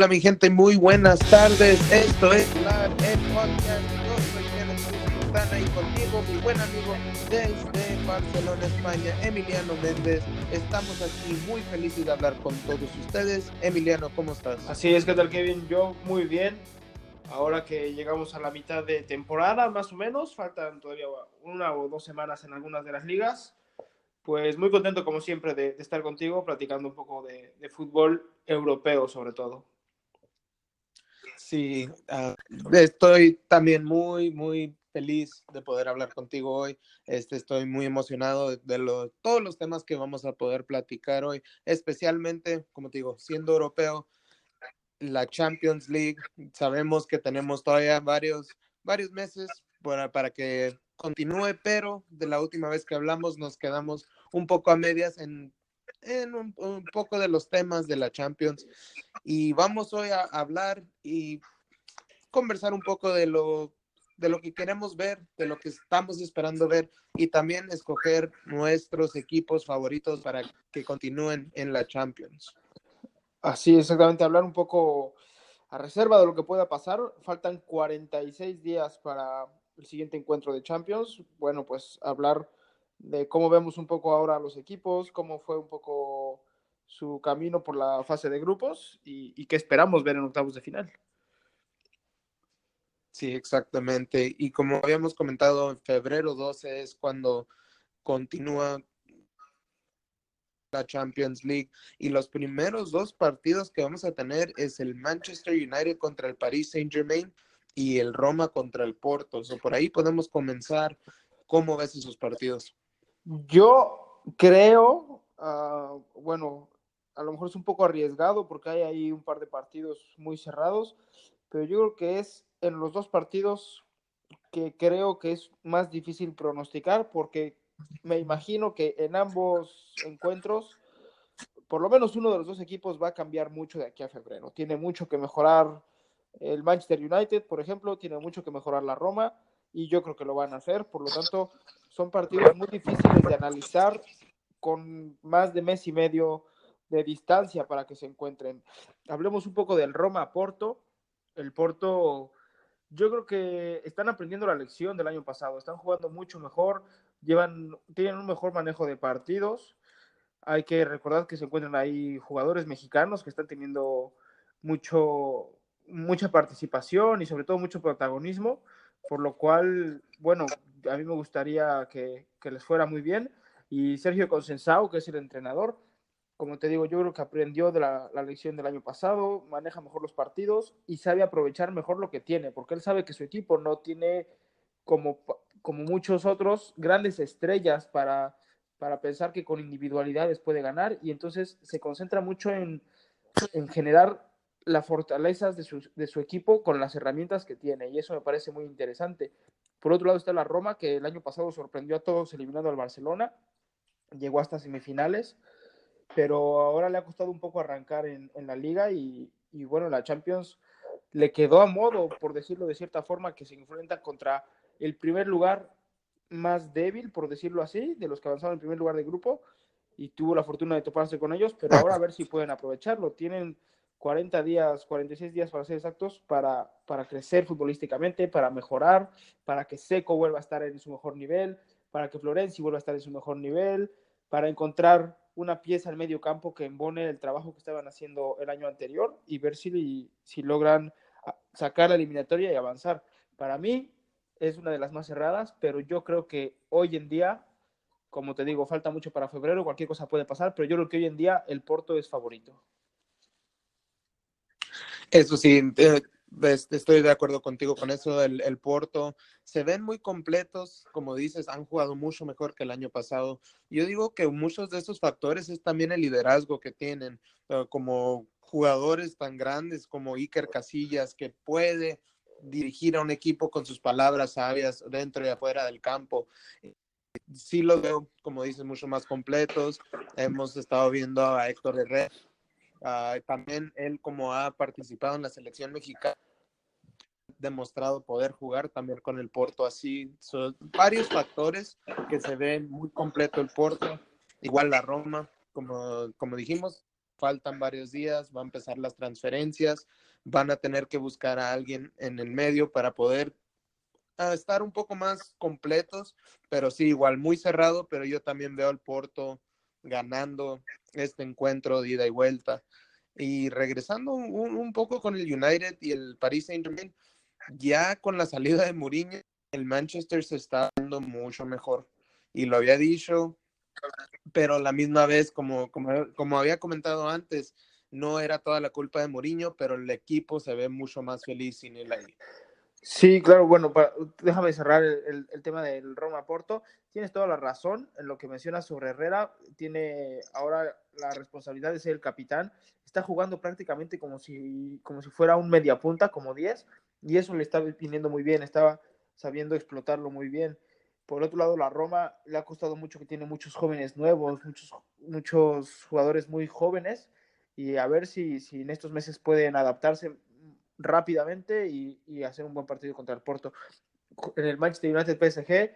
Hola mi gente, muy buenas tardes. Esto es la, el podcast. Yo soy conmigo mi buen amigo desde Barcelona, España, Emiliano Méndez. Estamos aquí muy felices de hablar con todos ustedes. Emiliano, ¿cómo estás? Así es, ¿qué tal Kevin? Yo muy bien. Ahora que llegamos a la mitad de temporada, más o menos, faltan todavía una o dos semanas en algunas de las ligas. Pues muy contento, como siempre, de, de estar contigo, platicando un poco de, de, fútbol europeo, sobre todo. Sí, uh, estoy también muy, muy feliz de poder hablar contigo hoy. Este, estoy muy emocionado de, lo, todos los temas que vamos a poder platicar hoy, especialmente, como te digo, siendo europeo, la Champions League. Sabemos que tenemos todavía varios, varios meses para, para que continúe, pero de la última vez que hablamos nos quedamos un poco a medias en, en un, un, poco de los temas de la Champions. Y vamos hoy a hablar y conversar un poco de lo, de lo que queremos ver, de lo que estamos esperando ver y también escoger nuestros equipos favoritos para que continúen en la Champions. Así, exactamente, hablar un poco a reserva de lo que pueda pasar. Faltan 46 días para el siguiente encuentro de Champions. Bueno, pues hablar de cómo vemos un poco ahora los equipos, cómo fue un poco su camino por la fase de grupos y, y qué esperamos ver en octavos de final. Sí, exactamente. Y como habíamos comentado, en febrero 12 es cuando continúa la Champions League y los primeros dos partidos que vamos a tener es el Manchester United contra el Paris Saint Germain y el Roma contra el Porto. So, por ahí podemos comenzar. ¿Cómo ves esos partidos? Yo creo, uh, bueno, a lo mejor es un poco arriesgado porque hay ahí un par de partidos muy cerrados, pero yo creo que es en los dos partidos que creo que es más difícil pronosticar porque me imagino que en ambos encuentros, por lo menos uno de los dos equipos va a cambiar mucho de aquí a febrero. Tiene mucho que mejorar el Manchester United, por ejemplo, tiene mucho que mejorar la Roma y yo creo que lo van a hacer. Por lo tanto, son partidos muy difíciles de analizar con más de mes y medio de distancia para que se encuentren. Hablemos un poco del Roma-Porto. El Porto, yo creo que están aprendiendo la lección del año pasado, están jugando mucho mejor, llevan, tienen un mejor manejo de partidos. Hay que recordar que se encuentran ahí jugadores mexicanos que están teniendo mucho, mucha participación y sobre todo mucho protagonismo, por lo cual, bueno, a mí me gustaría que, les fuera muy bien. Y Sergio Consensao, que es el entrenador, como te digo, yo creo que aprendió de la, la, lección del año pasado, maneja mejor los partidos y sabe aprovechar mejor lo que tiene, porque él sabe que su equipo no tiene como, como muchos otros grandes estrellas para, para pensar que con individualidades puede ganar y entonces se concentra mucho en, en generar las fortalezas de su, equipo con las herramientas que tiene y eso me parece muy interesante. Por otro lado está la Roma, que el año pasado sorprendió a todos eliminando al Barcelona, llegó hasta semifinales, pero ahora le ha costado un poco arrancar en, en la liga y, y, bueno, la Champions le quedó a modo, por decirlo de cierta forma, que se enfrenta contra el primer lugar más débil, por decirlo así, de los que avanzaron en primer lugar de grupo y tuvo la fortuna de toparse con ellos, pero ahora a ver si pueden aprovecharlo. Tienen 40 días, 46 días para ser exactos, para, para crecer futbolísticamente, para mejorar, para que Seco vuelva a estar en su mejor nivel, para que Florenzi vuelva a estar en su mejor nivel, para encontrar una pieza al medio campo que embone el trabajo que estaban haciendo el año anterior y ver si, si logran sacar la eliminatoria y avanzar. Para mí es una de las más cerradas, pero yo creo que hoy en día, como te digo, falta mucho para febrero, cualquier cosa puede pasar, pero yo creo que hoy en día el Porto es favorito. Eso sí, eh, estoy de acuerdo contigo con eso. El, el, Porto se ven muy completos, como dices, han jugado mucho mejor que el año pasado. Yo digo que muchos de esos factores es también el liderazgo que tienen, uh, como jugadores tan grandes como Iker Casillas, que puede dirigir a un equipo con sus palabras sabias dentro y afuera del campo. Sí lo veo, como dices, mucho más completos. Hemos estado viendo a Héctor Herrera Uh, también él, como ha participado en la selección mexicana, demostrado poder jugar también con el Porto así. Son varios factores que se ven muy completo el Porto. Igual la Roma, como, como dijimos, faltan varios días, va a empezar las transferencias, van a tener que buscar a alguien en el medio para poder ah, estar un poco más completos, pero sí, igual muy cerrado, pero yo también veo al Porto ganando este encuentro de ida y vuelta. Y regresando un, poco con el United y el Paris Saint Germain, ya con la salida de Mourinho, el Manchester se está dando mucho mejor. Y lo había dicho, pero la misma vez, como, como, como había comentado antes, no era toda la culpa de Mourinho, pero el equipo se ve mucho más feliz sin él ahí. Sí, claro, bueno, déjame cerrar el, tema del Roma Porto. Tienes toda la razón en lo que mencionas sobre Herrera. Tiene ahora la responsabilidad de ser el capitán. Está jugando prácticamente como si, como si fuera un mediapunta, como 10, y eso le está viniendo muy bien. Estaba sabiendo explotarlo muy bien. Por otro lado, la Roma le ha costado mucho que tiene muchos jóvenes nuevos, muchos, muchos jugadores muy jóvenes, y a ver si, si en estos meses pueden adaptarse rápidamente y, y, hacer un buen partido contra el Porto. En el Manchester United PSG,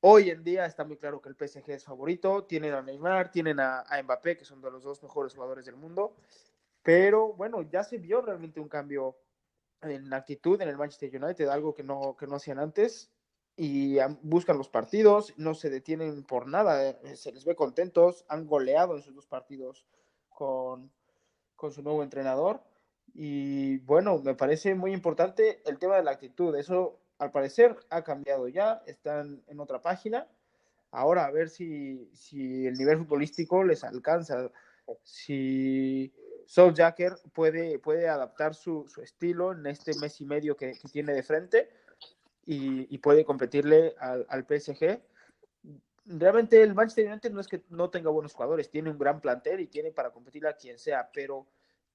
hoy en día está muy claro que el PSG es favorito. Tienen a Neymar, tienen a, a Mbappé, que son de los dos mejores jugadores del mundo. Pero bueno, ya se vio realmente un cambio en actitud en el Manchester United, algo que no, que no hacían antes, y buscan los partidos, no se detienen por nada, eh, se les ve contentos, han goleado en sus dos partidos con, con su nuevo entrenador, y bueno, me parece muy importante el tema de la actitud, eso al parecer ha cambiado ya, están en otra página, ahora a ver si, si el nivel futbolístico les alcanza, si Soul Jacker puede, puede adaptar su, su, estilo en este mes y medio que, que tiene de frente y, y puede competirle al, al, PSG. Realmente el Manchester United no es que no tenga buenos jugadores, tiene un gran plantel y tiene para competir a quien sea, pero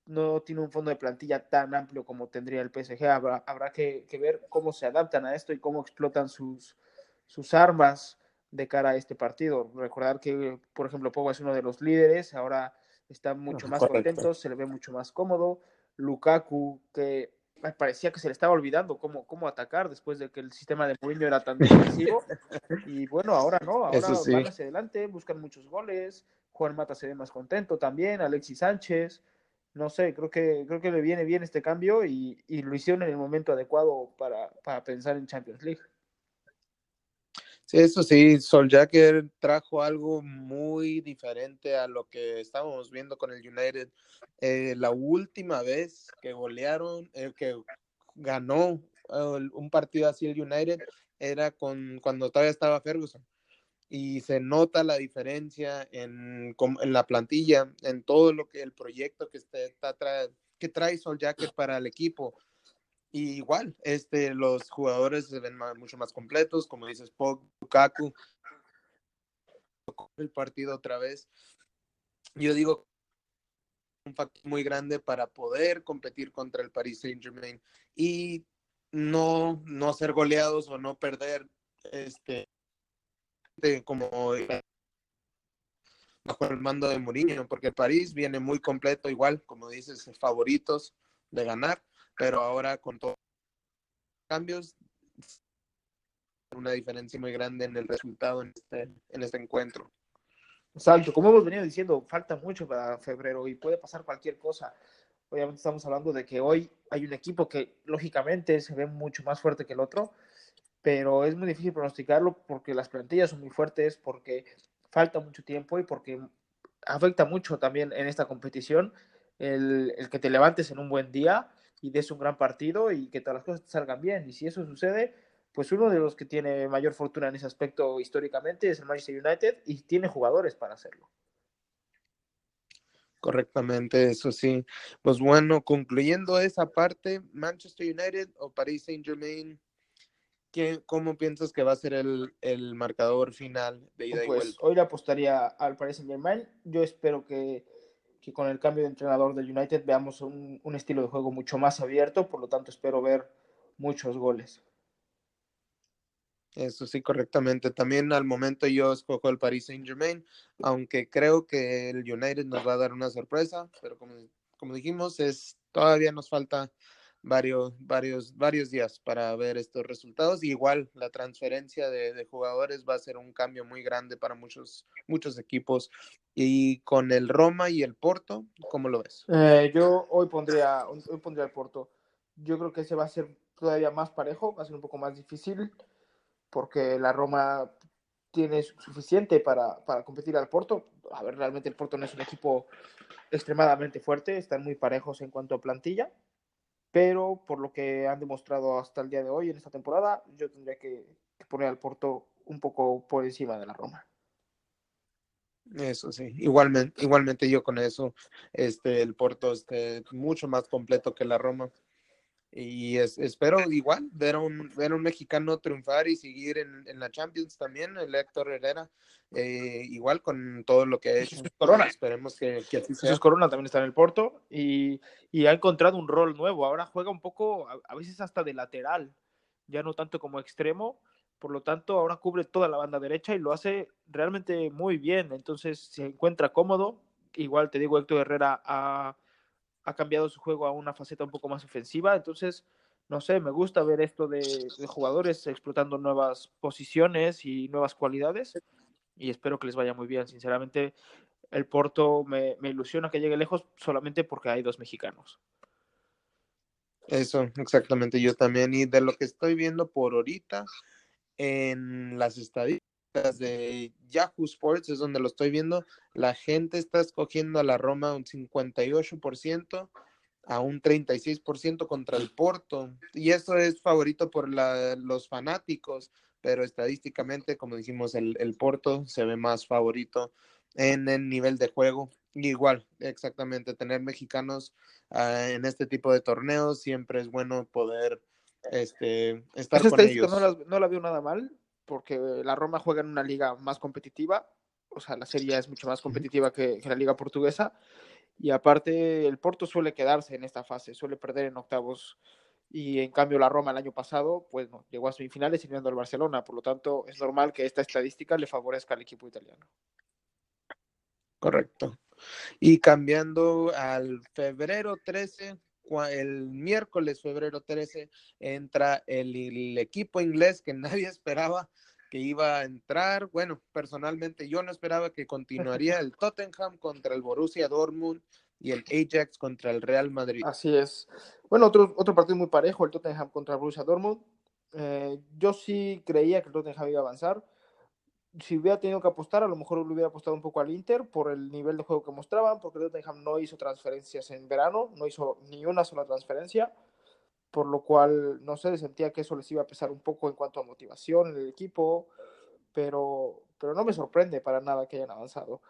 no tiene un fondo de plantilla tan amplio como tendría el PSG. Habrá, habrá que, que, ver cómo se adaptan a esto y cómo explotan sus, sus armas de cara a este partido. Recordar que, por ejemplo, Pogba es uno de los líderes, ahora está mucho más Correcto. contento, se le ve mucho más cómodo. Lukaku, que parecía que se le estaba olvidando cómo, cómo atacar después de que el sistema de Mourinho era tan defensivo. y bueno, ahora no, ahora sí. van hacia adelante, buscan muchos goles. Juan Mata se ve más contento también, Alexis Sánchez. No sé, creo que, creo que le viene bien este cambio y, y lo hicieron en el momento adecuado para, para pensar en Champions League. Sí, eso sí, Soljacker trajo algo muy diferente a lo que estábamos viendo con el United. Eh, la última vez que golearon, eh, que ganó uh, un partido así el United, era con cuando todavía estaba Ferguson. Y se nota la diferencia en, en la plantilla, en todo lo que el proyecto que, está, que trae Soljacker para el equipo y igual, este, los jugadores se ven más, mucho más completos, como dices, Lukaku, el partido otra vez. Yo digo, un factor muy grande para poder competir contra el Paris Saint Germain y no, no ser goleados o no perder este como bajo el mando de Mourinho, porque el París viene muy completo, igual, como dices, favoritos de ganar pero ahora con todos los cambios, una diferencia muy grande en el resultado en este, en este encuentro. Exacto, como hemos venido diciendo, falta mucho para febrero y puede pasar cualquier cosa. Obviamente estamos hablando de que hoy hay un equipo que lógicamente se ve mucho más fuerte que el otro, pero es muy difícil pronosticarlo porque las plantillas son muy fuertes, porque falta mucho tiempo y porque afecta mucho también en esta competición el, el que te levantes en un buen día y des un gran partido y que todas las cosas te salgan bien. Y si eso sucede, pues uno de los que tiene mayor fortuna en ese aspecto históricamente es el Manchester United y tiene jugadores para hacerlo. Correctamente, eso sí. Pues bueno, concluyendo esa parte, Manchester United o Paris Saint Germain, ¿qué, ¿cómo piensas que va a ser el, el marcador final de ida pues, y vuelta? Hoy le apostaría al Paris Saint Germain. Yo espero que que con el cambio de entrenador del United veamos un, un, estilo de juego mucho más abierto, por lo tanto espero ver muchos goles. Eso sí, correctamente. También al momento yo escojo el Paris Saint Germain, aunque creo que el United nos va a dar una sorpresa, pero como, como dijimos, es, todavía nos falta varios, varios, varios días para ver estos resultados. igual la transferencia de, jugadores va a ser un cambio muy grande para muchos, muchos equipos. Y con el Roma y el Porto, ¿cómo lo ves? Eh, yo hoy pondría, hoy pondría el Porto. Yo creo que ese va a ser todavía más parejo, va a ser un poco más difícil, porque la Roma tiene suficiente para, para competir al Porto. A ver, realmente el Porto no es un equipo extremadamente fuerte, están muy parejos en cuanto a plantilla, pero por lo que han demostrado hasta el día de hoy en esta temporada, yo tendría que, poner al Porto un poco por encima de la Roma. Eso sí, igualmente, igualmente yo con eso, este, el Porto esté mucho más completo que la Roma. Y espero igual ver a, un, ver un mexicano triunfar y seguir en, en la Champions también, el Héctor Herrera, eh, igual con todo lo que ha hecho. Corona. Esperemos que, que así sea. Jesús Corona también está en el Porto y, y, ha encontrado un rol nuevo. Ahora juega un poco, a, a veces hasta de lateral, ya no tanto como extremo. Por lo tanto, ahora cubre toda la banda derecha y lo hace realmente muy bien. Entonces, se encuentra cómodo. Igual te digo, Héctor Herrera ha ha cambiado su juego a una faceta un poco más ofensiva. Entonces, no sé, me gusta ver esto de, jugadores explotando nuevas posiciones y nuevas cualidades y espero que les vaya muy bien. Sinceramente, el Porto me, ilusiona que llegue lejos solamente porque hay dos mexicanos. Eso, exactamente, yo también. Y de lo que estoy viendo por ahorita en las estadísticas de Yahoo Sports, es donde lo estoy viendo, la gente está escogiendo a la Roma un 58% a un 36% contra el Porto. Y eso es favorito por los fanáticos, pero estadísticamente, como dijimos, el, el, Porto se ve más favorito en el nivel de juego. Igual, exactamente, tener mexicanos uh, en este tipo de torneos siempre es bueno poder este, estar con ellos. No la, no la veo nada mal, porque la Roma juega en una liga más competitiva, o sea, la serie es mucho más competitiva que, la liga portuguesa, y aparte el Porto suele quedarse en esta fase, suele perder en octavos, y en cambio la Roma el año pasado, pues no, llegó a semifinales eliminando al Barcelona, por lo tanto es normal que esta estadística le favorezca al equipo italiano. Correcto. Y cambiando al febrero 13, el miércoles, febrero 13, entra el, equipo inglés que nadie esperaba que iba a entrar. Bueno, personalmente yo no esperaba que continuaría el Tottenham contra el Borussia Dortmund y el Ajax contra el Real Madrid. Así es. Bueno, otro, otro partido muy parejo, el Tottenham contra el Borussia Dortmund. Eh, yo sí creía que el Tottenham iba a avanzar si hubiera tenido que apostar, a lo mejor le hubiera apostado un poco al Inter por el nivel de juego que mostraban, porque Tottenham no hizo transferencias en verano, no hizo ni una sola transferencia, por lo cual, no sé, sentía que eso les iba a pesar un poco en cuanto a motivación en el equipo, pero, pero no me sorprende para nada que hayan avanzado.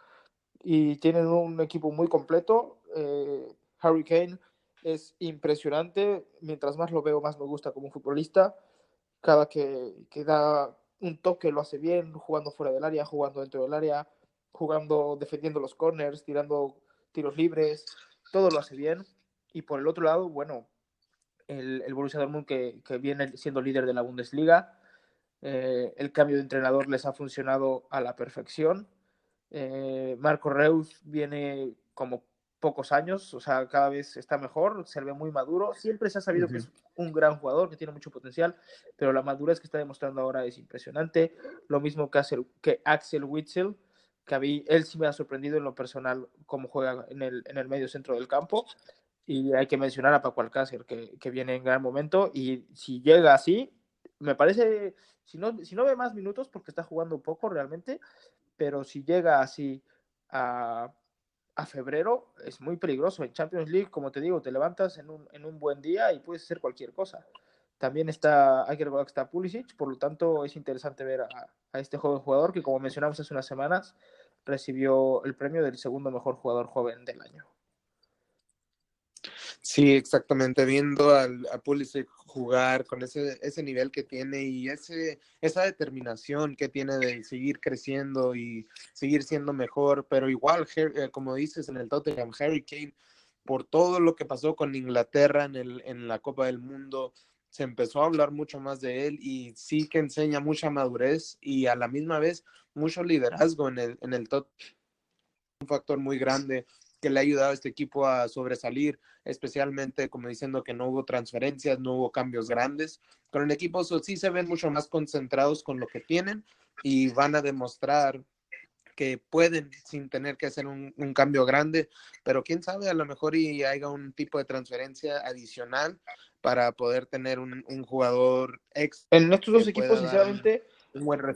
Y tienen un equipo muy completo. Eh, Harry Kane es impresionante, mientras más lo veo, más me gusta como futbolista. Cada que, que da un toque lo hace bien, jugando fuera del área, jugando dentro del área, jugando, defendiendo los corners, tirando tiros libres, todo lo hace bien. Y por el otro lado, bueno, el, el Borussia Dortmund que, que, viene siendo líder de la Bundesliga, eh, el cambio de entrenador les ha funcionado a la perfección. Eh, Marco Reus viene como pocos años, o sea, cada vez está mejor, se ve muy maduro. Siempre se ha sabido que es un gran jugador, que tiene mucho potencial, pero la madurez que está demostrando ahora es impresionante. Lo mismo que, hace, que Axel Witzel, que a mí, él sí me ha sorprendido en lo personal cómo juega en el, en el medio centro del campo. Y hay que mencionar a Paco Alcácer, que, que viene en gran momento. Y si llega así, me parece, si no, si no ve más minutos, porque está jugando poco realmente, pero si llega así a a febrero es muy peligroso. En Champions League, como te digo, te levantas en un, en un buen día y puedes hacer cualquier cosa. También está, hay que está Pulisic, por lo tanto es interesante ver a, a este joven jugador que, como mencionamos hace unas semanas, recibió el premio del segundo mejor jugador joven del año. Sí, exactamente, viendo al, a Pulisic jugar con ese, ese nivel que tiene y ese, esa determinación que tiene de seguir creciendo y seguir siendo mejor, pero igual, eh, como dices en el Tottenham, Harry Kane, por todo lo que pasó con Inglaterra en, el, en la Copa del Mundo, se empezó a hablar mucho más de él y sí que enseña mucha madurez y a la misma vez mucho liderazgo en el, en el Tottenham, un factor muy grande que le ha ayudado a este equipo a sobresalir, especialmente como diciendo que no hubo transferencias, no hubo cambios grandes. Con el equipo sí se ven mucho más concentrados con lo que tienen y van a demostrar que pueden sin tener que hacer un, cambio grande, pero quién sabe, a lo mejor y haya un tipo de transferencia adicional para poder tener un, jugador ex. En estos dos equipos, sinceramente,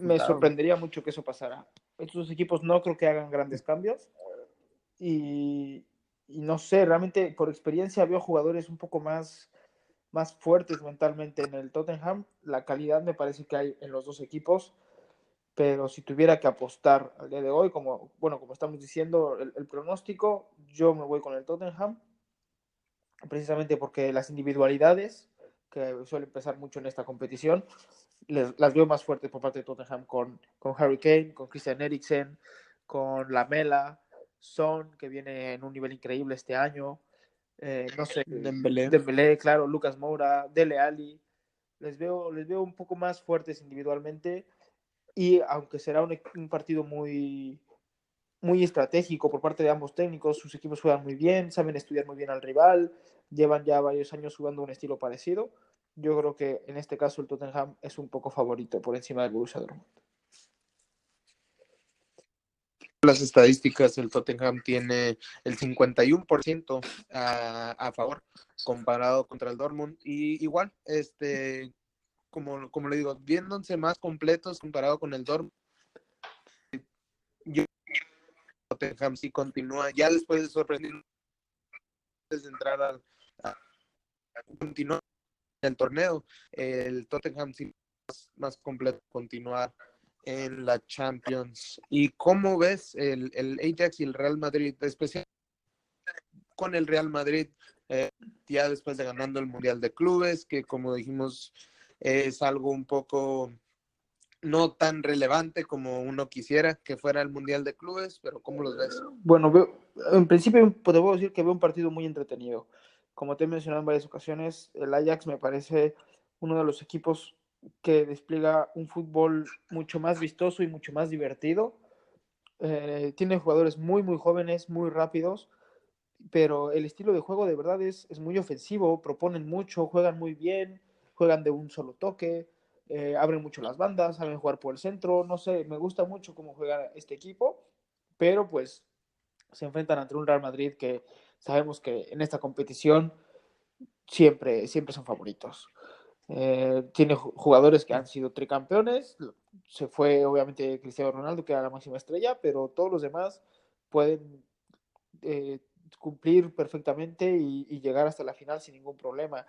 me sorprendería mucho que eso pasara. Estos dos equipos no creo que hagan grandes cambios y, no sé, realmente por experiencia veo jugadores un poco más, más fuertes mentalmente en el Tottenham. La calidad me parece que hay en los dos equipos, pero si tuviera que apostar al día de hoy, como, bueno, como estamos diciendo, el, pronóstico, yo me voy con el Tottenham, precisamente porque las individualidades que suelen pesar mucho en esta competición, las veo más fuertes por parte de Tottenham con, con Harry Kane, con Christian Eriksen, con Lamela, son, que viene en un nivel increíble este año. Eh, no sé, Dembélé. claro, Lucas Moura, Dele Ali. Les veo, les veo un poco más fuertes individualmente y aunque será un, partido muy, muy estratégico por parte de ambos técnicos, sus equipos juegan muy bien, saben estudiar muy bien al rival, llevan ya varios años jugando un estilo parecido. Yo creo que en este caso el Tottenham es un poco favorito por encima del Borussia Dortmund las estadísticas, el Tottenham tiene el 51% a, a favor comparado contra el Dortmund. Y igual, este, como, como le digo, viéndose más completos comparado con el Dortmund, yo Tottenham sí continúa, ya después de sorprender de entrar al a, continuar el torneo, el Tottenham sí más, más completo continuar en la Champions. ¿Y cómo ves el, el Ajax y el Real Madrid, especialmente con el Real Madrid, eh, ya después de ganando el Mundial de Clubes, que como dijimos es algo un poco no tan relevante como uno quisiera que fuera el Mundial de Clubes, pero ¿cómo los ves? Bueno, en principio puedo decir que veo un partido muy entretenido. Como te he mencionado en varias ocasiones, el Ajax me parece uno de los equipos que despliega un fútbol mucho más vistoso y mucho más divertido. Eh, tiene jugadores muy, muy jóvenes, muy rápidos, pero el estilo de juego de verdad es, es muy ofensivo, proponen mucho, juegan muy bien, juegan de un solo toque, eh, abren mucho las bandas, saben jugar por el centro, no sé, me gusta mucho cómo juega este equipo, pero pues se enfrentan ante un Real Madrid que sabemos que en esta competición siempre, siempre son favoritos. Eh, tiene jugadores que han sido tricampeones. Se fue obviamente Cristiano Ronaldo, que era la máxima estrella, pero todos los demás pueden eh, cumplir perfectamente y, llegar hasta la final sin ningún problema.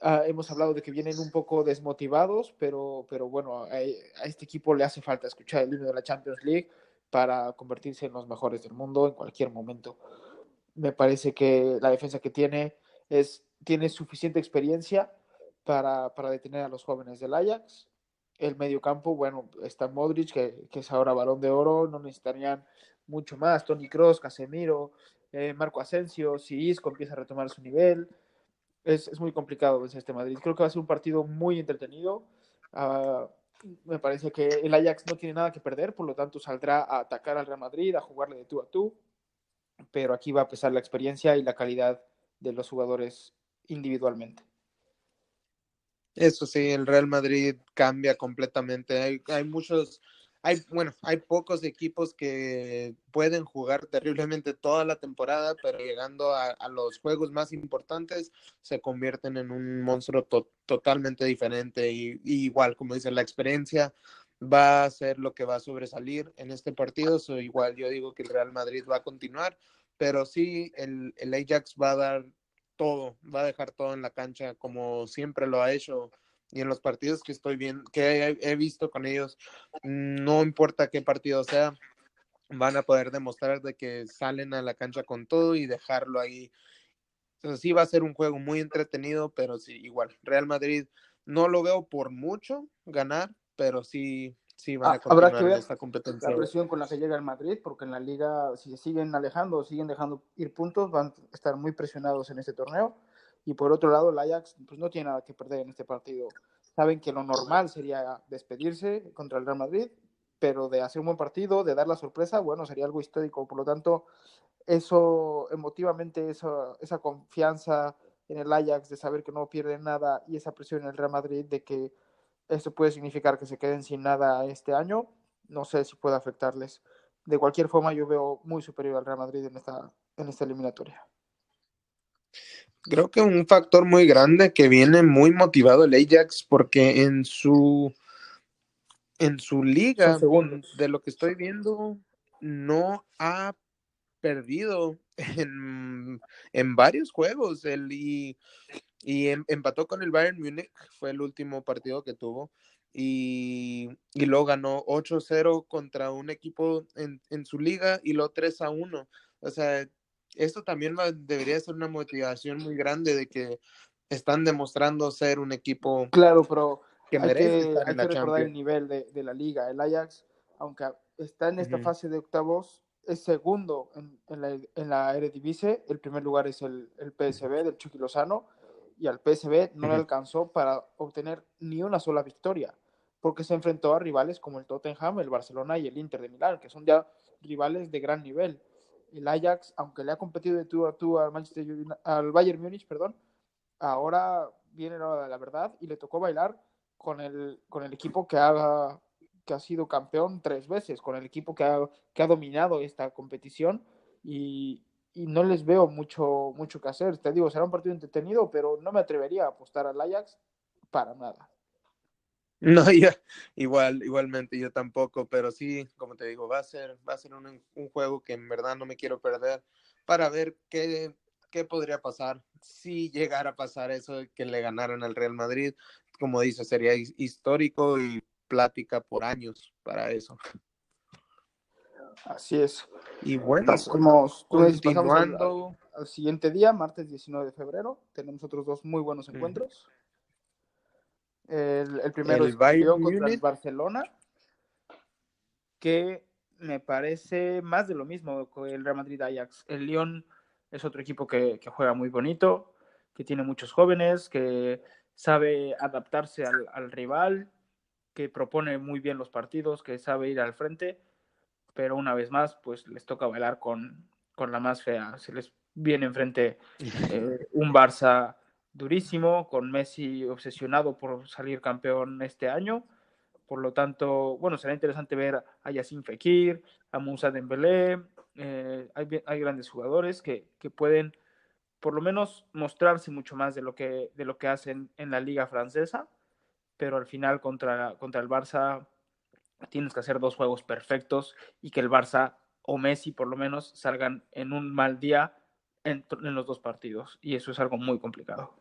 Ah, hemos hablado de que vienen un poco desmotivados, pero, pero bueno, a, este equipo le hace falta escuchar el himno de la Champions League para convertirse en los mejores del mundo en cualquier momento. Me parece que la defensa que tiene es, tiene suficiente experiencia para, detener a los jóvenes del Ajax. El mediocampo, bueno, está Modric, que, que, es ahora balón de oro, no necesitarían mucho más. Tony Cross, Casemiro, eh, Marco Asensio, si Isco empieza a retomar su nivel. Es, es muy complicado vencer este Madrid. Creo que va a ser un partido muy entretenido. Uh, me parece que el Ajax no tiene nada que perder, por lo tanto saldrá a atacar al Real Madrid, a jugarle de tú a tú. Pero aquí va a pesar la experiencia y la calidad de los jugadores individualmente. Eso sí, el Real Madrid cambia completamente. Hay, hay muchos, hay, bueno, hay pocos equipos que pueden jugar terriblemente toda la temporada, pero llegando a, los juegos más importantes se convierten en un monstruo totalmente diferente. Y, igual, como dice, la experiencia va a ser lo que va a sobresalir en este partido. So, igual yo digo que el Real Madrid va a continuar, pero sí el, el Ajax va a dar todo, va a dejar todo en la cancha como siempre lo ha hecho y en los partidos que estoy viendo, que he, visto con ellos, no importa qué partido sea, van a poder demostrar de que salen a la cancha con todo y dejarlo ahí. Entonces sí va a ser un juego muy entretenido, pero sí, igual, Real Madrid no lo veo por mucho ganar, pero sí Sí, van a ah, Habrá que ver esta competencia. la presión con la que llega el Madrid, porque en la liga, si se siguen alejando o siguen dejando ir puntos, van a estar muy presionados en este torneo. Y por otro lado, el Ajax pues, no tiene nada que perder en este partido. Saben que lo normal sería despedirse contra el Real Madrid pero de hacer un buen partido, de dar la sorpresa, bueno, sería algo histórico. Por lo tanto, eso emotivamente, esa, esa confianza en el Ajax de saber que no pierde nada y esa presión en el Real Madrid de que esto puede significar que se queden sin nada este año, no sé si puede afectarles. De cualquier forma, yo veo muy superior al Real Madrid en esta, en esta eliminatoria. Creo que un factor muy grande que viene muy motivado el Ajax porque en su en su liga, de lo que estoy viendo, no ha perdido en, en varios juegos. El, y, y em, empató con el Bayern Múnich, fue el último partido que tuvo. Y, y luego ganó 8-0 contra un equipo en, en, su liga y luego 3-1. O sea, esto también debería ser una motivación muy grande de que están demostrando ser un equipo. Claro, pero que merece hay que, recordar el nivel de, de, la liga. El Ajax, aunque está en esta fase de octavos, es segundo en, en, la, en la Eredivisie. El primer lugar es el, el PSV del Chucky Lozano y al PSV no le alcanzó para obtener ni una sola victoria, porque se enfrentó a rivales como el Tottenham, el Barcelona y el Inter de Milán, que son ya rivales de gran nivel. El Ajax, aunque le ha competido de tú a tú al Manchester al Bayern Múnich, perdón, ahora viene la hora de la verdad y le tocó bailar con el, con el equipo que ha, que ha sido campeón tres veces, con el equipo que ha, que ha dominado esta competición y, y, no les veo mucho, mucho que hacer. Te digo, será un partido entretenido, pero no me atrevería a apostar al Ajax para nada. No, ya, igual, igualmente yo tampoco, pero sí, como te digo, va a ser, va a ser un, un juego que en verdad no me quiero perder para ver qué, qué podría pasar si llegara a pasar eso de que le ganaran al Real Madrid como dice, sería histórico y plática por años para eso. Así es. Y bueno, como continuando al, siguiente día, martes 19 de febrero, tenemos otros dos muy buenos encuentros. El, el, primero el es Bayern contra el Barcelona, que me parece más de lo mismo que el Real Madrid Ajax. El Lyon es otro equipo que, que juega muy bonito, que tiene muchos jóvenes, que sabe adaptarse al, rival, que propone muy bien los partidos, que sabe ir al frente, pero una vez más, pues les toca bailar con, con la más fea. Se les viene enfrente eh, un Barça durísimo, con Messi obsesionado por salir campeón este año. Por lo tanto, bueno, será interesante ver a Yacine Fekir, a Moussa Dembélé. Eh, hay, hay, grandes jugadores que, que pueden por lo menos mostrarse mucho más de lo que, de lo que hacen en la liga francesa, pero al final contra, contra el Barça tienes que hacer dos juegos perfectos y que el Barça o Messi por lo menos salgan en un mal día en, en los dos partidos y eso es algo muy complicado.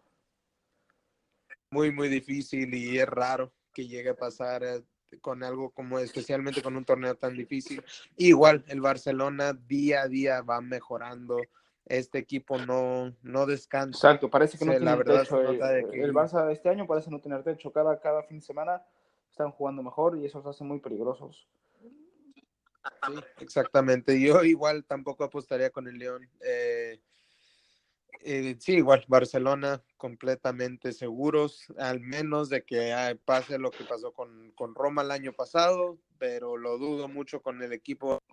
Muy, muy difícil y es raro que llegue a pasar eh, con algo como especialmente con un torneo tan difícil. Igual el Barcelona día a día va mejorando este equipo no, no descansa. Exacto, parece que no tiene la verdad techo. El, el, Barça este año parece no tener techo. Cada, cada fin de semana están jugando mejor y eso los hace muy peligrosos. Sí, exactamente. Yo igual tampoco apostaría con el León. Eh, eh, sí, igual, Barcelona completamente seguros, al menos de que pase lo que pasó con, con Roma el año pasado, pero lo dudo mucho con el equipo.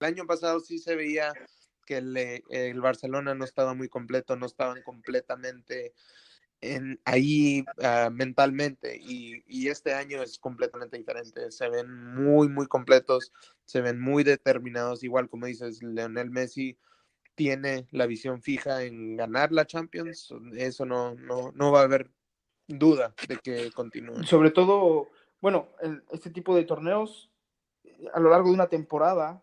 El año pasado sí se veía que el, Barcelona no estaba muy completo, no estaban completamente en, ahí ah, mentalmente y, y, este año es completamente diferente, se ven muy, muy completos, se ven muy determinados, igual como dices, Leonel Messi tiene la visión fija en ganar la Champions, eso no, no, no va a haber duda de que continúe. Sobre todo, bueno, este tipo de torneos a lo largo de una temporada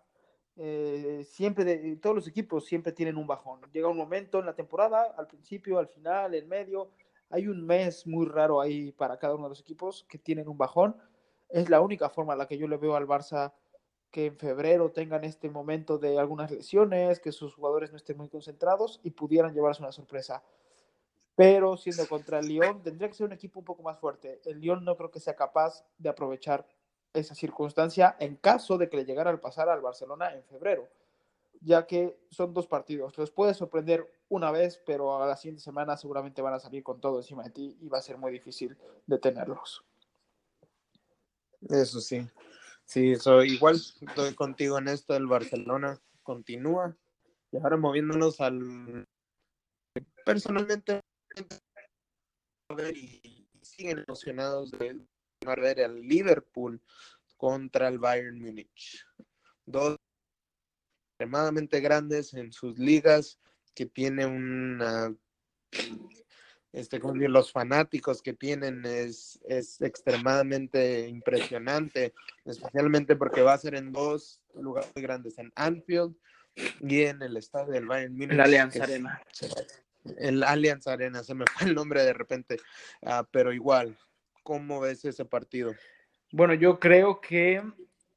eh, siempre, de, todos los equipos siempre tienen un bajón. Llega un momento en la temporada, al principio, al final, en medio, hay un mes muy raro ahí para cada uno de los equipos que tienen un bajón. Es la única forma en la que yo le veo al Barça que en febrero tengan este momento de algunas lesiones, que sus jugadores no estén muy concentrados y pudieran llevarse una sorpresa. Pero siendo contra el Lyon, tendría que ser un equipo un poco más fuerte. El Lyon no creo que sea capaz de aprovechar esa circunstancia en caso de que le llegara al pasar al Barcelona en febrero, ya que son dos partidos. Los puede sorprender una vez, pero a la siguiente semana seguramente van a salir con todo encima de ti y va a ser muy difícil detenerlos. Eso sí. Sí, soy igual, estoy contigo en esto, el Barcelona continúa. Y ahora moviéndonos al personalmente y siguen emocionados de ver al Liverpool contra el Bayern Múnich. Dos extremadamente grandes en sus ligas que tiene una este, como los fanáticos que tienen es, es extremadamente impresionante, especialmente porque va a ser en dos lugares grandes, en Anfield y en el estadio del Bayern Múnich. El Allianz Arena. el Allianz Arena, se me fue el nombre de repente, uh, pero igual, ¿cómo ves ese partido? Bueno, yo creo que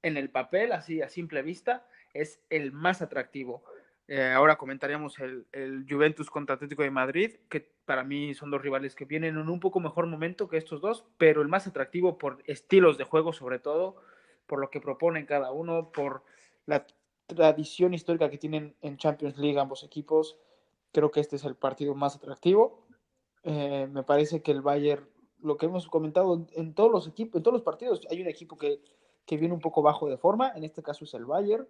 en el papel, así a simple vista, es el más atractivo. Eh, ahora comentaríamos el, el, Juventus contra Atlético de Madrid, que para mí son dos rivales que vienen en un poco mejor momento que estos dos, pero el más atractivo por estilos de juego sobre todo, por lo que proponen cada uno, por la tradición histórica que tienen en Champions League ambos equipos. Creo que este es el partido más atractivo. Eh, me parece que el Bayern, lo que hemos comentado en todos los equipos, en todos los partidos, hay un equipo que, que viene un poco bajo de forma, en este caso es el Bayern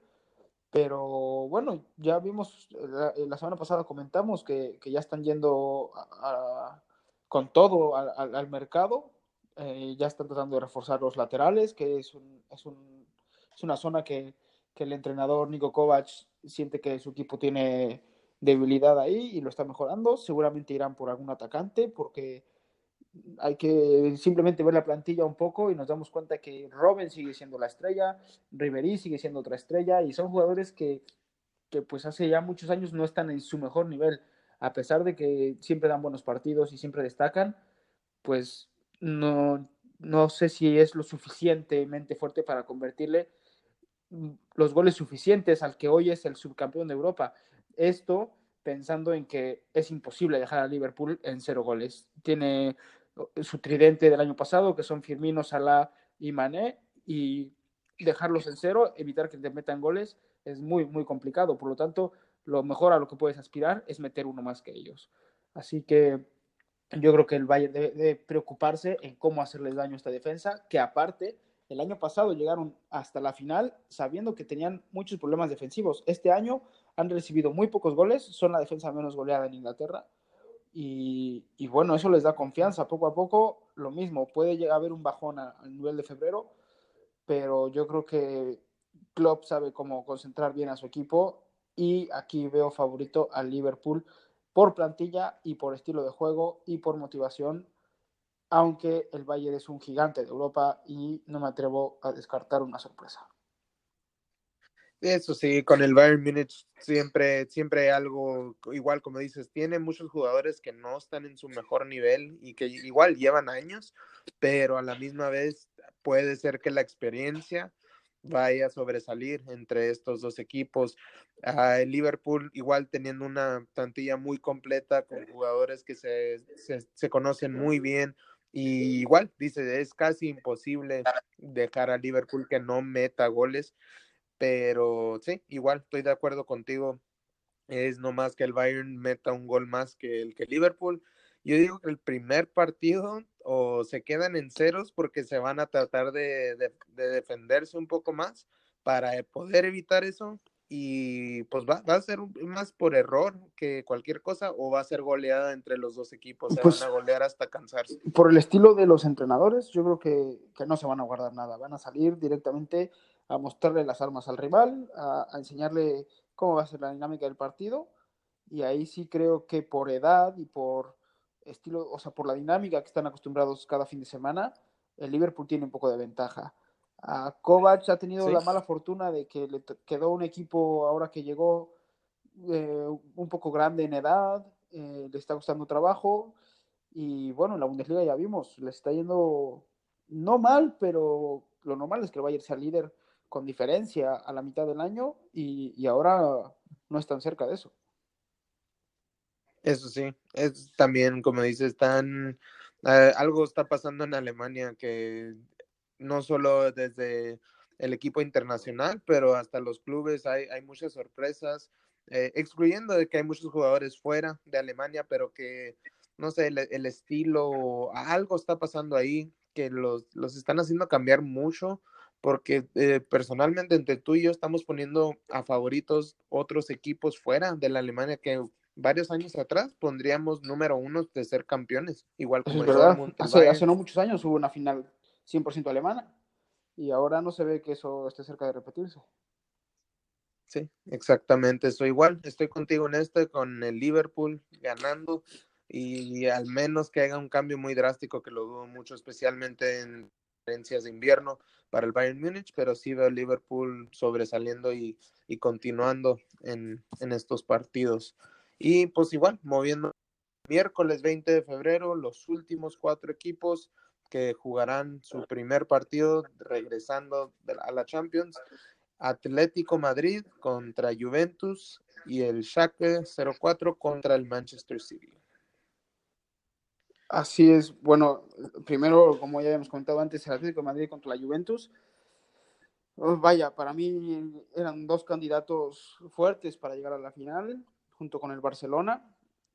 pero bueno, ya vimos, la, semana pasada comentamos que, que ya están yendo con todo al, mercado, eh, ya están tratando de reforzar los laterales, que es, un, es, un, es una zona que, que, el entrenador Nico Kovac siente que su equipo tiene debilidad ahí y lo está mejorando. Seguramente irán por algún atacante porque hay que simplemente ver la plantilla un poco y nos damos cuenta que Robin sigue siendo la estrella, Riverí sigue siendo otra estrella y son jugadores que, que, pues hace ya muchos años no están en su mejor nivel, a pesar de que siempre dan buenos partidos y siempre destacan, pues no, no sé si es lo suficientemente fuerte para convertirle los goles suficientes al que hoy es el subcampeón de Europa. Esto pensando en que es imposible dejar a Liverpool en cero goles. Tiene su tridente del año pasado, que son Firmino, Salah y Mané, y dejarlos en cero, evitar que te metan goles, es muy, muy complicado. Por lo tanto, lo mejor a lo que puedes aspirar es meter uno más que ellos. Así que yo creo que el Bayern debe, preocuparse en cómo hacerles daño a esta defensa, que aparte, el año pasado llegaron hasta la final sabiendo que tenían muchos problemas defensivos. Este año han recibido muy pocos goles, son la defensa menos goleada en Inglaterra y, bueno, eso les da confianza. Poco a poco, lo mismo, puede llegar a haber un bajón a, nivel de febrero, pero yo creo que Klopp sabe cómo concentrar bien a su equipo y aquí veo favorito al Liverpool por plantilla y por estilo de juego y por motivación, aunque el Bayern es un gigante de Europa y no me atrevo a descartar una sorpresa. Eso sí, con el Bayern Munich siempre, siempre algo, igual como dices, tiene muchos jugadores que no están en su mejor nivel y que igual llevan años, pero a la misma vez puede ser que la experiencia vaya a sobresalir entre estos dos equipos. Uh, el Liverpool igual teniendo una plantilla muy completa con jugadores que se, se, conocen muy bien, y igual, dice, es casi imposible dejar a Liverpool que no meta goles. Pero sí, igual estoy de acuerdo contigo. Es no más que el Bayern meta un gol más que el que Liverpool. Yo digo que el primer partido o se quedan en ceros porque se van a tratar de, defenderse un poco más para poder evitar eso y pues va, va, a ser más por error que cualquier cosa o va a ser goleada entre los dos equipos, se pues van a golear hasta cansarse. Por el estilo de los entrenadores, yo creo que, que, no se van a guardar nada, van a salir directamente a mostrarle las armas al rival, a, enseñarle cómo va a ser la dinámica del partido. Y ahí sí creo que por edad y por estilo, o sea, por la dinámica que están acostumbrados cada fin de semana, el Liverpool tiene un poco de ventaja. A Kovac ha tenido la mala fortuna de que le quedó un equipo ahora que llegó eh, un poco grande en edad, eh, le está costando trabajo y bueno, en la Bundesliga ya vimos, le está yendo no mal, pero lo normal es que el Bayern sea líder con diferencia a la mitad del año y, ahora no están cerca de eso. Eso sí, es también, como dices, están, eh, algo está pasando en Alemania que no solo desde el equipo internacional, pero hasta los clubes hay, hay muchas sorpresas, eh, excluyendo de que hay muchos jugadores fuera de Alemania, pero que, no sé, el, el estilo, algo está pasando ahí que los, los están haciendo cambiar mucho porque eh, personalmente entre tú y yo estamos poniendo a favoritos otros equipos fuera de la Alemania que varios años atrás pondríamos número uno de ser campeones, igual como es verdad. Hace, hace, no muchos años hubo una final 100% alemana y ahora no se ve que eso esté cerca de repetirse. Sí, exactamente, estoy igual, estoy contigo en este, con el Liverpool ganando y al menos que haga un cambio muy drástico, que lo dudo mucho, especialmente en conferencias de invierno para el Bayern Múnich, pero sí veo Liverpool sobresaliendo y, y continuando en, en, estos partidos. Y pues igual, moviendo miércoles 20 de febrero, los últimos cuatro equipos que jugarán su primer partido regresando a la Champions. Atlético Madrid contra Juventus y el Schalke 04 contra el Manchester City. Así es, bueno, primero, como ya habíamos comentado antes, el Atlético de Madrid contra la Juventus. Oh, vaya, para mí eran dos candidatos fuertes para llegar a la final, junto con el Barcelona.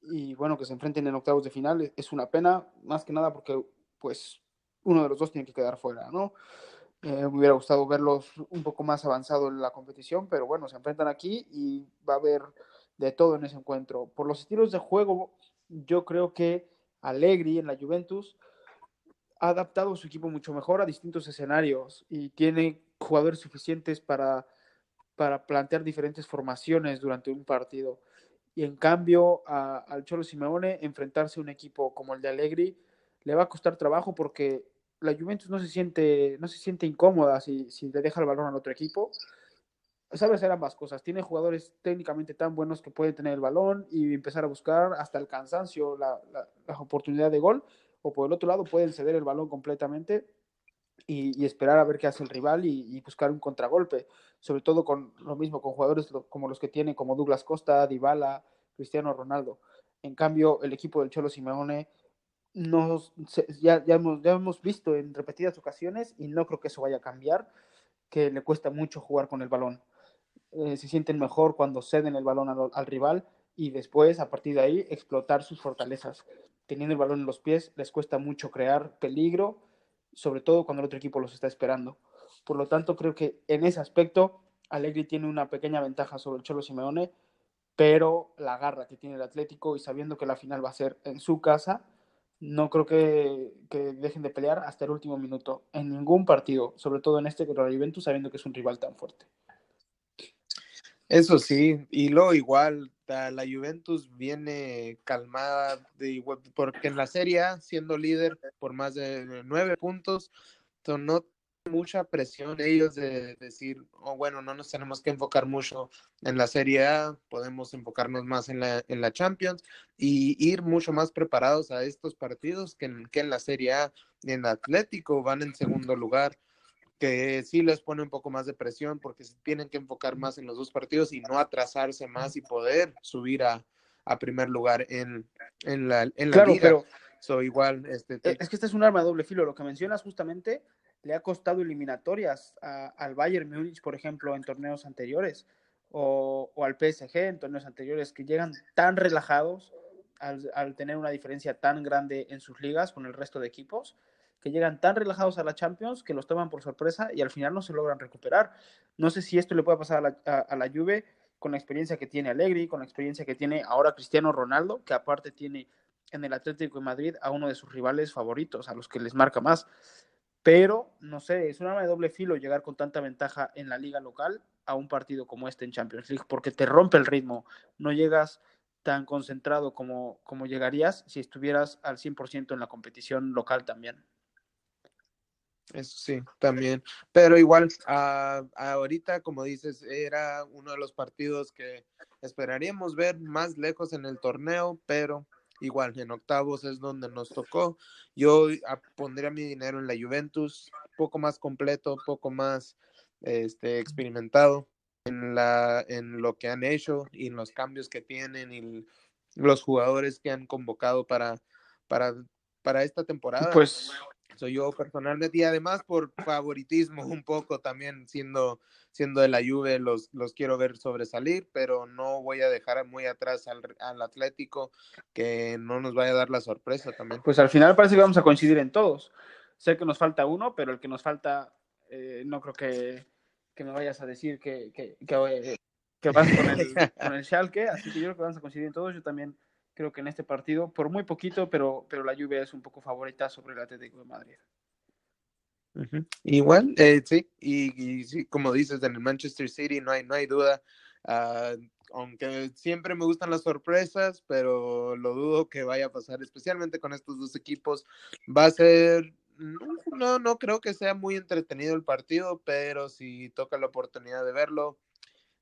Y bueno, que se enfrenten en octavos de final es una pena, más que nada porque pues uno de los dos tiene que quedar fuera, ¿no? Eh, me hubiera gustado verlos un poco más avanzado en la competición, pero bueno, se enfrentan aquí y va a haber de todo en ese encuentro. Por los estilos de juego, yo creo que Allegri en la Juventus ha adaptado su equipo mucho mejor a distintos escenarios y tiene jugadores suficientes para, para plantear diferentes formaciones durante un partido. Y en cambio, al Cholo Simeone enfrentarse a un equipo como el de Allegri le va a costar trabajo porque la Juventus no se siente, no se siente incómoda si, si le deja el balón al otro equipo. Sabe hacer ambas cosas. Tiene jugadores técnicamente tan buenos que pueden tener el balón y empezar a buscar hasta el cansancio la, la, oportunidad de gol. O por el otro lado pueden ceder el balón completamente y, esperar a ver qué hace el rival y, y, buscar un contragolpe. Sobre todo con lo mismo, con jugadores como los que tiene, como Douglas Costa, Dybala, Cristiano Ronaldo. En cambio, el equipo del Cholo Simeone nos, ya, ya, hemos, ya hemos visto en repetidas ocasiones y no creo que eso vaya a cambiar, que le cuesta mucho jugar con el balón. Eh, se sienten mejor cuando ceden el balón al, al, rival y después, a partir de ahí, explotar sus fortalezas. Teniendo el balón en los pies, les cuesta mucho crear peligro, sobre todo cuando el otro equipo los está esperando. Por lo tanto, creo que en ese aspecto, Allegri tiene una pequeña ventaja sobre el Cholo Simeone, pero la garra que tiene el Atlético y sabiendo que la final va a ser en su casa, no creo que, que, dejen de pelear hasta el último minuto en ningún partido, sobre todo en este contra la Juventus, sabiendo que es un rival tan fuerte. Eso sí, y luego igual la Juventus viene calmada de, porque en la Serie A, siendo líder por más de nueve puntos, no mucha presión ellos de decir, oh, bueno, no nos tenemos que enfocar mucho en la Serie A, podemos enfocarnos más en la, en la Champions y ir mucho más preparados a estos partidos que en, que en la Serie A. En Atlético van en segundo lugar, que sí les pone un poco más de presión porque tienen que enfocar más en los dos partidos y no atrasarse más y poder subir a, a primer lugar en, en la, en la claro, liga. Pero... So, igual, este, es que este es un arma de doble filo. Lo que mencionas justamente le ha costado eliminatorias a, al Bayern Múnich, por ejemplo, en torneos anteriores, o, al PSG en torneos anteriores, que llegan tan relajados al, tener una diferencia tan grande en sus ligas con el resto de equipos, que llegan tan relajados a la Champions que los toman por sorpresa y al final no se logran recuperar. No sé si esto le puede pasar a la, a la Juve con la experiencia que tiene Allegri, con la experiencia que tiene ahora Cristiano Ronaldo, que aparte tiene en el Atlético de Madrid a uno de sus rivales favoritos, a los que les marca más pero no sé, es un arma de doble filo llegar con tanta ventaja en la liga local a un partido como este en Champions League, porque te rompe el ritmo, no llegas tan concentrado como, como llegarías si estuvieras al 100% en la competición local también. Eso sí, también. Pero igual, uh, ahorita, como dices, era uno de los partidos que esperaríamos ver más lejos en el torneo, pero igual en octavos es donde nos tocó. Yo pondría mi dinero en la Juventus, poco más completo, poco más este, experimentado en, la, en lo que han hecho y en los cambios que tienen y los jugadores que han convocado para, para, para esta temporada. Pues soy yo personalmente y además por favoritismo un poco también siendo siendo de la Juve los, los quiero ver sobresalir, pero no voy a dejar muy atrás al, al, Atlético que no nos vaya a dar la sorpresa también. Pues al final parece que vamos a coincidir en todos. Sé que nos falta uno, pero el que nos falta Eh, no creo que, que, me vayas a decir que, que, que, que vas con el, con el Schalke, así que yo creo que vamos a coincidir en todos. Yo también creo que en este partido, por muy poquito, pero, pero la lluvia es un poco favorita sobre el Atlético de Madrid. Igual, eh, sí, y, sí, como dices, en el Manchester City no hay, no hay duda. Uh, aunque siempre me gustan las sorpresas, pero lo dudo que vaya a pasar, especialmente con estos dos equipos. Va a ser, no, no creo que sea muy entretenido el partido, pero si toca la oportunidad de verlo,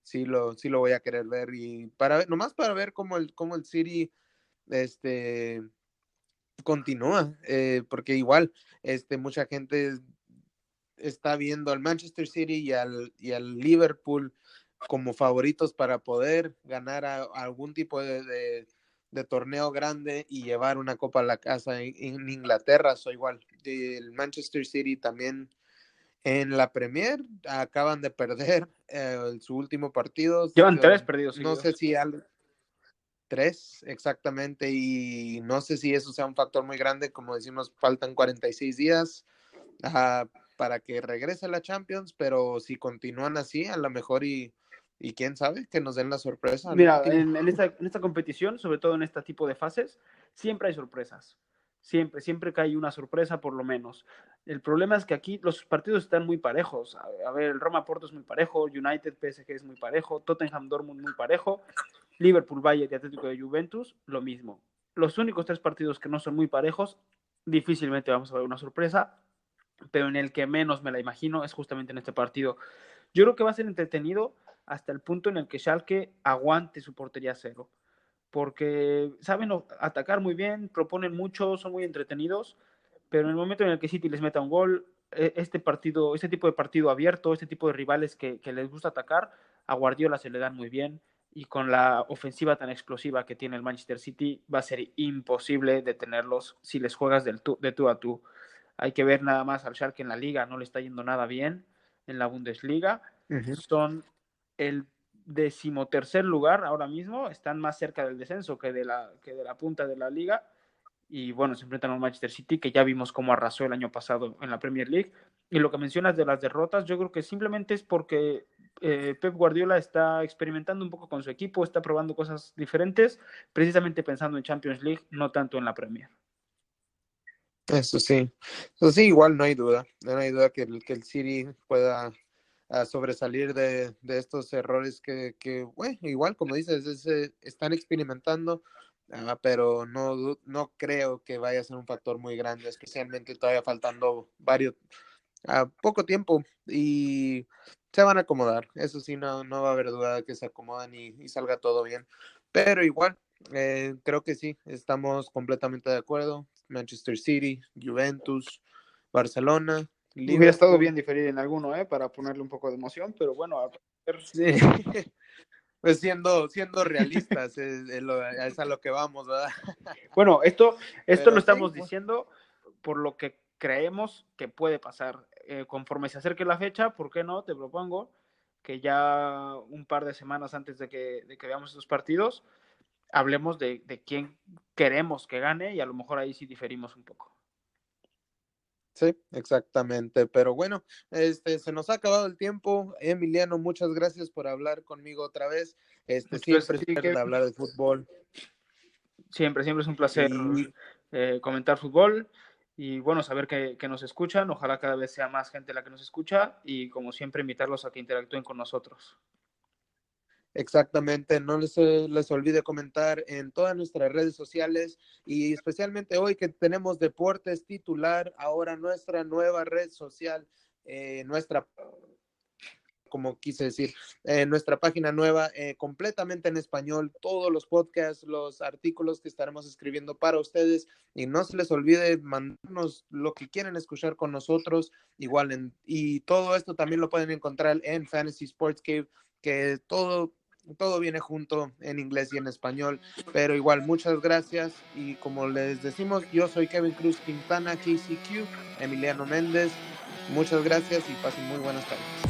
sí lo, sí lo voy a querer ver. Y para nomás para ver cómo el, cómo el City este continúa, eh, porque igual este, mucha gente está viendo al Manchester City y al, y al Liverpool como favoritos para poder ganar algún tipo de, torneo grande y llevar una copa a la casa en, Inglaterra. Soy igual. El Manchester City también en la Premier acaban de perder eh, su último partido. Llevan tres perdidos. No sé si al... tres exactamente y no sé si eso sea un factor muy grande. Como decimos, faltan 46 días. para que regrese la Champions, pero si continúan así, a lo mejor y y quién sabe que nos den la sorpresa. Mira, en, esta, en, esta, competición, sobre todo en este tipo de fases, siempre hay sorpresas. Siempre, siempre hay una sorpresa, por lo menos. El problema es que aquí los partidos están muy parejos. A, ver, el Roma Porto es muy parejo, United PSG es muy parejo, Tottenham Dortmund muy parejo, Liverpool Valle y Atlético de Juventus, lo mismo. Los únicos tres partidos que no son muy parejos, difícilmente vamos a ver una sorpresa, pero en el que menos me la imagino es justamente en este partido. Yo creo que va a ser entretenido hasta el punto en el que Schalke aguante su portería cero. Porque saben atacar muy bien, proponen mucho, son muy entretenidos, pero en el momento en el que City les meta un gol, e, este partido, este tipo de partido abierto, este tipo de rivales que, les gusta atacar, a Guardiola se le dan muy bien y con la ofensiva tan explosiva que tiene el Manchester City va a ser imposible detenerlos si les juegas del de tú a tú. Hay que ver nada más al Schalke en la liga, no le está yendo nada bien en la Bundesliga. Son el decimotercer lugar ahora mismo, están más cerca del descenso que de la, que de la punta de la liga. Y bueno, se enfrentan al Manchester City, que ya vimos cómo arrasó el año pasado en la Premier League. Y lo que mencionas de las derrotas, yo creo que simplemente es porque eh, Pep Guardiola está experimentando un poco con su equipo, está probando cosas diferentes, precisamente pensando en Champions League, no tanto en la Premier. Eso sí, eso sí, igual no hay duda, no hay duda que el, que el City pueda a sobresalir de, estos errores que, bueno, igual como dices, eh, están experimentando, ah, pero no, no creo que vaya a ser un factor muy grande, especialmente todavía faltando varios, a poco tiempo. Y se van a acomodar, eso sí, no, no va a haber duda de que se acomodan y, salga todo bien, pero igual, eh, creo que sí, estamos completamente de acuerdo, Manchester City, Juventus, Barcelona, Hubiera estado bien diferir en alguno, ¿eh? Para ponerle un poco de emoción, pero bueno, a Pues siendo, siendo realistas, es, a lo que vamos, ¿verdad? Bueno, esto, esto lo estamos pues. diciendo por lo que creemos que puede pasar. Eh, conforme se acerque la fecha, ¿por qué no? Te propongo que ya un par de semanas antes de que, de que veamos estos partidos, hablemos de, de quién queremos que gane y a lo mejor ahí sí diferimos un poco. Sí, exactamente. Pero bueno, este se nos ha acabado el tiempo. Emiliano, muchas gracias por hablar conmigo otra vez. Este siempre es hablar de fútbol. Siempre, siempre es un placer eh, comentar fútbol y bueno, saber que, nos escuchan. Ojalá cada vez sea más gente la que nos escucha y como siempre invitarlos a que interactúen con nosotros. Exactamente, no les, eh, les olvide comentar en todas nuestras redes sociales y especialmente hoy que tenemos Deportes titular, ahora nuestra nueva red social, eh, nuestra, como quise decir, eh, nuestra página nueva completamente en español, todos los podcasts, los artículos que estaremos escribiendo para ustedes y no se les olvide mandarnos lo que quieren escuchar con nosotros, igual en, y todo esto también lo pueden encontrar en Fantasy Sports Cave que todo todo viene junto en inglés y en español, pero igual muchas gracias y como les decimos, yo soy Kevin Cruz Quintana, KCQ, Emiliano Méndez, muchas gracias y pasen muy buenas tardes.